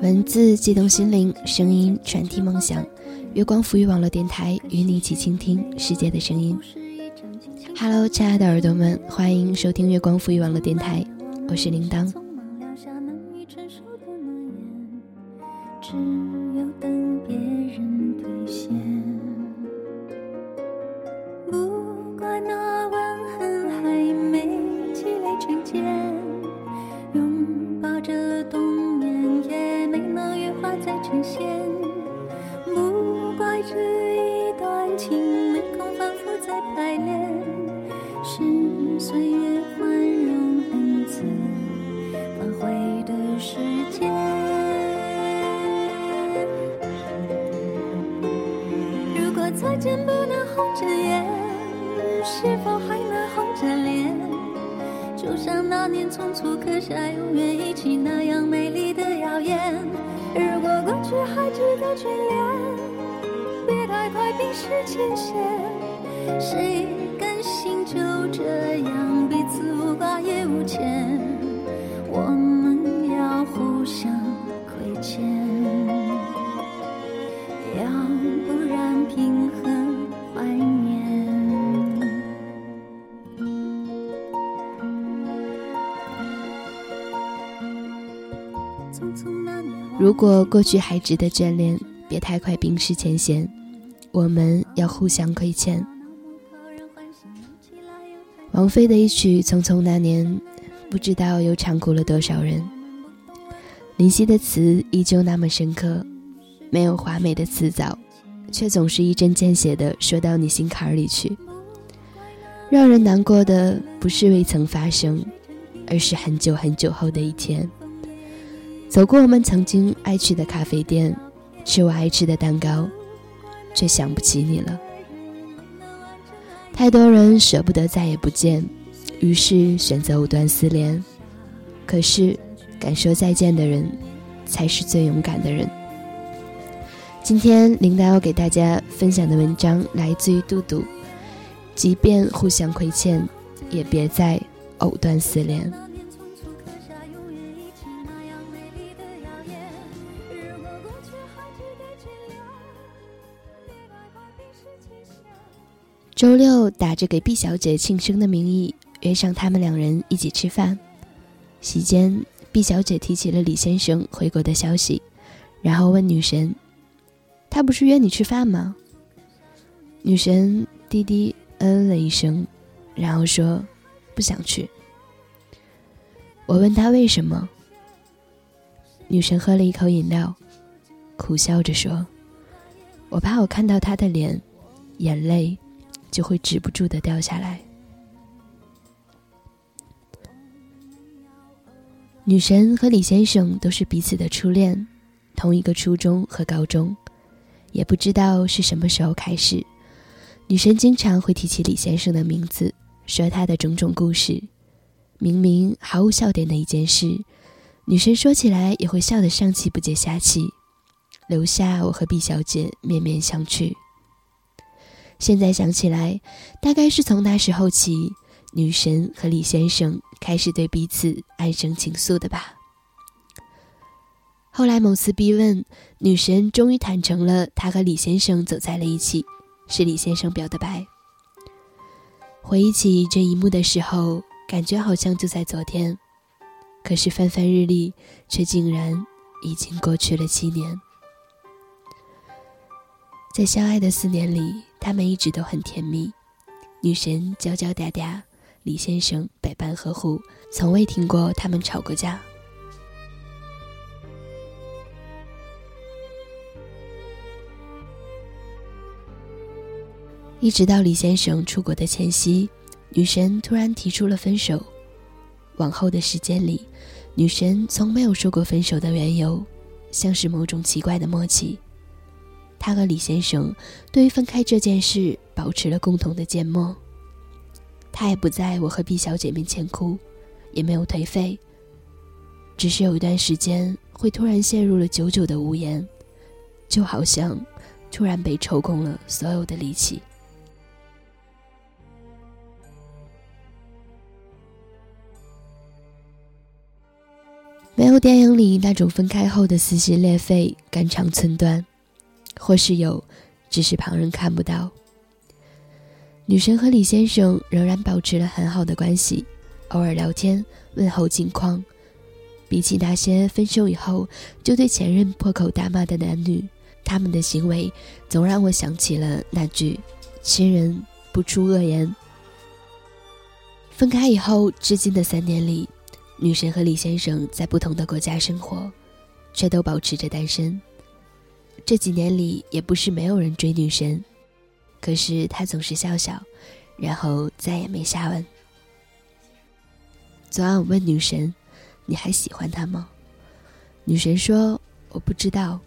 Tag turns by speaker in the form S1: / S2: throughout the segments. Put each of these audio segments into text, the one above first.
S1: 文字悸动心灵，声音传递梦想。月光浮育网络电台与你一起倾听世界的声音。Hello，亲爱的耳朵们，欢迎收听月光浮育网络电台，我是铃铛。
S2: 琴弦。不怪这一段情没空反复再排练，是岁月宽容恩赐，反悔的时间。如果再见不能红着眼，是否还能红着脸？就像那年匆促刻下。眷恋，别太快冰释前嫌。谁甘心就这样彼此无挂也无牵？我们要互相亏欠，要不然凭何怀念？
S1: 如果过去还值得眷恋，别太快冰释前嫌。我们要互相亏欠。王菲的一曲《匆匆那年》，不知道又唱哭了多少人。林夕的词依旧那么深刻，没有华美的词藻，却总是一针见血的说到你心坎里去。让人难过的不是未曾发生，而是很久很久后的一天。走过我们曾经爱去的咖啡店，吃我爱吃的蛋糕，却想不起你了。太多人舍不得再也不见，于是选择藕断丝连。可是，敢说再见的人，才是最勇敢的人。今天，领导要给大家分享的文章来自于杜杜。即便互相亏欠，也别再藕断丝连。周六打着给毕小姐庆生的名义约上他们两人一起吃饭，席间毕小姐提起了李先生回国的消息，然后问女神：“他不是约你吃饭吗？”女神低低嗯了一声，然后说：“不想去。”我问他为什么，女神喝了一口饮料，苦笑着说：“我怕我看到他的脸，眼泪。”就会止不住的掉下来。女神和李先生都是彼此的初恋，同一个初中和高中，也不知道是什么时候开始，女神经常会提起李先生的名字，说他的种种故事。明明毫无笑点的一件事，女神说起来也会笑得上气不接下气，留下我和毕小姐面面相觑。现在想起来，大概是从那时候起，女神和李先生开始对彼此暗生情愫的吧。后来某次逼问，女神终于坦诚了，她和李先生走在了一起，是李先生表的白。回忆起这一幕的时候，感觉好像就在昨天，可是翻翻日历，却竟然已经过去了七年。在相爱的四年里。他们一直都很甜蜜，女神娇娇嗲嗲，李先生百般呵护，从未听过他们吵过架。一直到李先生出国的前夕，女神突然提出了分手。往后的时间里，女神从没有说过分手的缘由，像是某种奇怪的默契。他和李先生对于分开这件事保持了共同的缄默。他也不在我和毕小姐面前哭，也没有颓废。只是有一段时间会突然陷入了久久的无言，就好像突然被抽空了所有的力气。没有电影里那种分开后的撕心裂肺、肝肠寸断，或是有，只是旁人看不到。女神和李先生仍然保持了很好的关系，偶尔聊天问候近况。比起那些分手以后就对前任破口大骂的男女，他们的行为总让我想起了那句“亲人不出恶言”。分开以后，至今的三年里，女神和李先生在不同的国家生活，却都保持着单身。这几年里，也不是没有人追女神，可是她总是笑笑，然后再也没下文。昨晚我问女神。你还喜欢他吗？女神说：“我不知道。”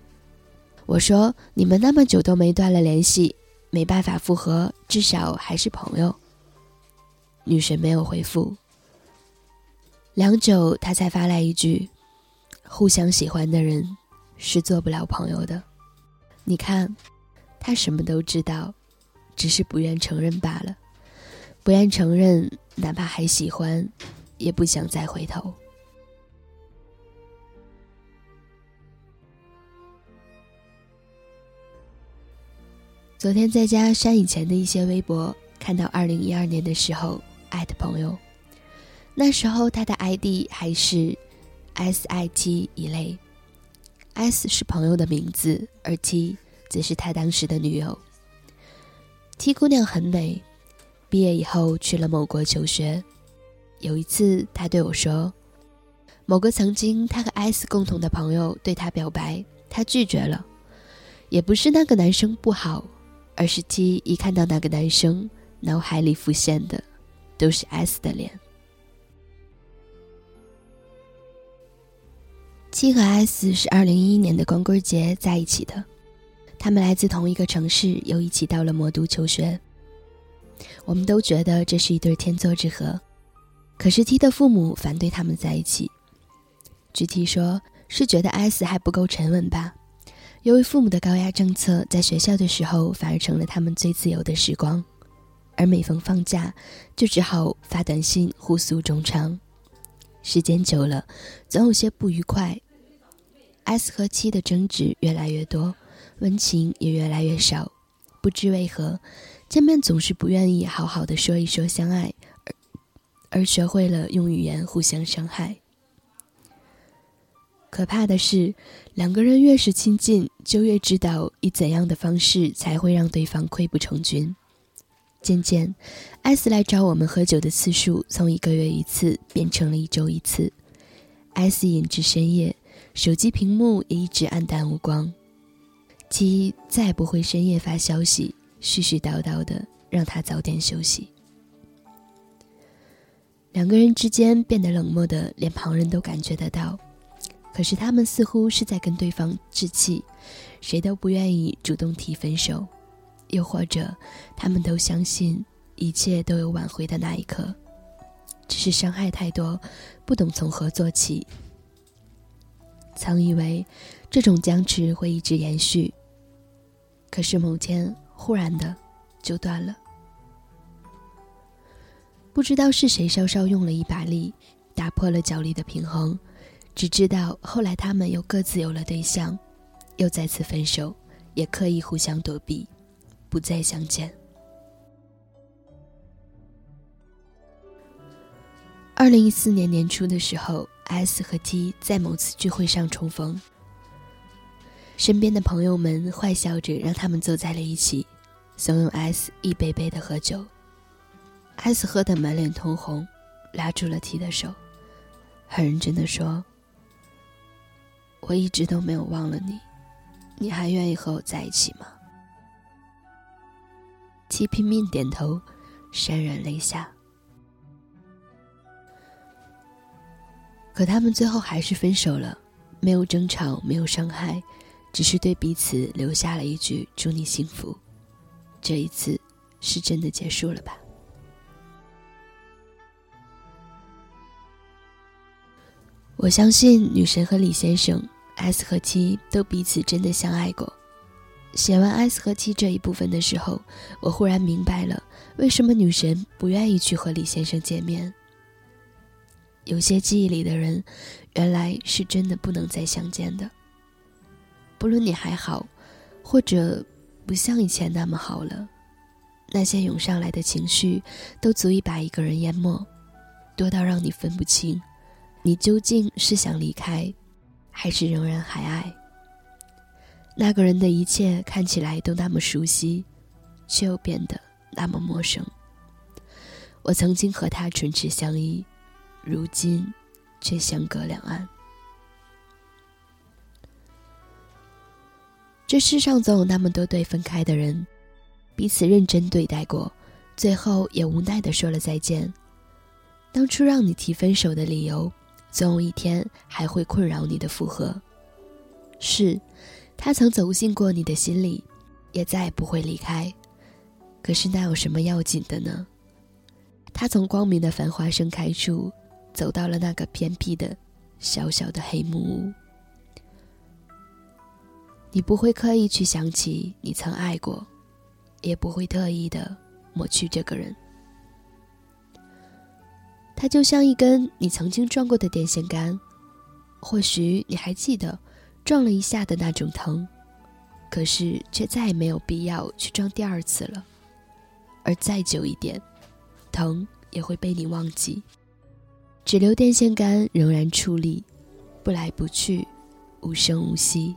S1: 我说：“你们那么久都没断了联系，没办法复合，至少还是朋友。”女神没有回复。良久，她才发来一句：“互相喜欢的人是做不了朋友的。”你看，他什么都知道，只是不愿承认罢了。不愿承认，哪怕还喜欢，也不想再回头。昨天在家删以前的一些微博，看到二零一二年的时候艾特朋友，那时候他的 ID 还是 S I T 一类，S 是朋友的名字，而 T 则是他当时的女友。T 姑娘很美，毕业以后去了某国求学。有一次，他对我说，某个曾经他和 S 共同的朋友对他表白，他拒绝了，也不是那个男生不好。而是 T 一看到那个男生，脑海里浮现的都是 S 的脸。T 和 S 是二零一一年的光棍节在一起的，他们来自同一个城市，又一起到了魔都求学。我们都觉得这是一对天作之合，可是 T 的父母反对他们在一起。据 T 说，是觉得 S 还不够沉稳吧。由于父母的高压政策，在学校的时候反而成了他们最自由的时光，而每逢放假，就只好发短信互诉衷肠。时间久了，总有些不愉快。S 和七的争执越来越多，温情也越来越少。不知为何，见面总是不愿意好好的说一说相爱，而而学会了用语言互相伤害。可怕的是，两个人越是亲近，就越知道以怎样的方式才会让对方溃不成军。渐渐，S 来找我们喝酒的次数从一个月一次变成了一周一次。S 饮至深夜，手机屏幕也一直暗淡无光。T 再也不会深夜发消息，絮絮叨叨的让他早点休息。两个人之间变得冷漠的，连旁人都感觉得到。可是他们似乎是在跟对方置气，谁都不愿意主动提分手，又或者他们都相信一切都有挽回的那一刻，只是伤害太多，不懂从何做起。曾以为这种僵持会一直延续，可是某天忽然的就断了，不知道是谁稍稍用了一把力，打破了角力的平衡。只知道后来他们又各自有了对象，又再次分手，也刻意互相躲避，不再相见。二零一四年年初的时候，S 和 T 在某次聚会上重逢，身边的朋友们坏笑着让他们坐在了一起，怂恿 S 一杯杯的喝酒。S 喝得满脸通红，拉住了 T 的手，很认真的说。我一直都没有忘了你，你还愿意和我在一起吗？？”T 拼命点头，潸然泪下。可他们最后还是分手了，没有争吵，没有伤害，只是对彼此留下了一句“祝你幸福”。这一次，是真的结束了吧？我相信女神和李先生。S 和 T 都彼此真的相爱过。写完 S 和 T 这一部分的时候，我忽然明白了为什么女神不愿意去和李先生见面。有些记忆里的人，原来是真的不能再相见的。不论你还好，或者不像以前那么好了，那些涌上来的情绪，都足以把一个人淹没，多到让你分不清，你究竟是想离开，还是仍然还爱。那个人的一切看起来都那么熟悉，却又变得那么陌生。我曾经和他唇齿相依，如今却相隔两岸。这世上总有那么多对分开的人，彼此认真对待过，最后也无奈的说了再见。当初让你提分手的理由，总有一天还会困扰你的复合。是，他曾走进过你的心里，也再也不会离开。可是那有什么要紧的呢？他从光明的繁华盛开处，走到了那个偏僻的、小小的黑木屋。你不会刻意去想起你曾爱过，也不会特意的抹去这个人。他就像一根你曾经撞过的电线杆，或许你还记得撞了一下的那种疼，可是却再也没有必要去撞第二次了。而再久一点。疼也会被你忘记，只留电线杆仍然矗立，不来不去，无声无息。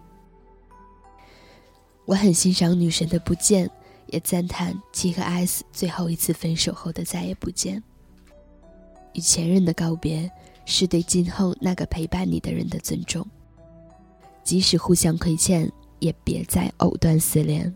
S1: 我很欣赏女神的不见，也赞叹 T 和 S 最后一次分手后的再也不见。与前任的告别，是对今后那个陪伴你的人的尊重。即使互相亏欠，也别再藕断丝连。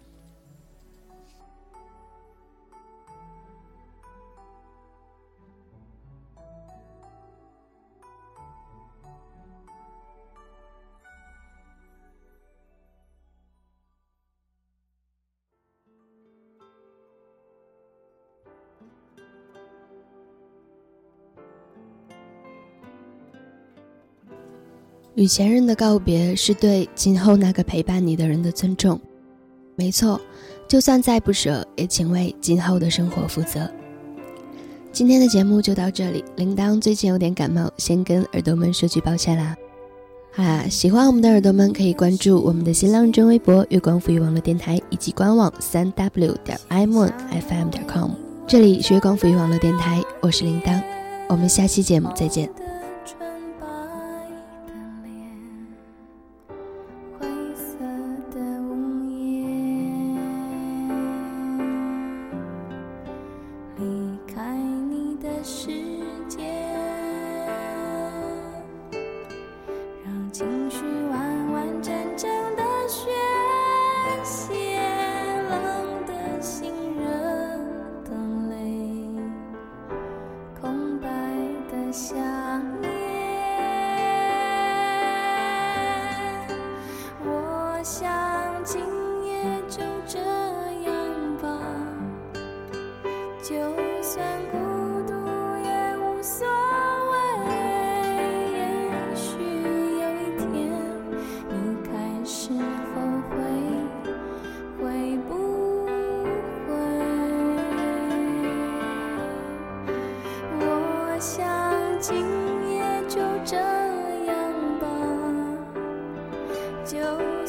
S1: 与前任的告别是对今后那个陪伴你的人的尊重，没错，就算再不舍，也请为今后的生活负责。今天的节目就到这里，铃铛最近有点感冒，先跟耳朵们说句抱歉啦。好啦，喜欢我们的耳朵们可以关注我们的新浪微微博“月光赋予网络电台”以及官网三 w 点 i m o n f m 点 com。这里是月光赋予网络电台，我是铃铛，我们下期节目再见。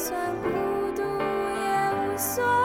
S2: 就算孤独，也无所。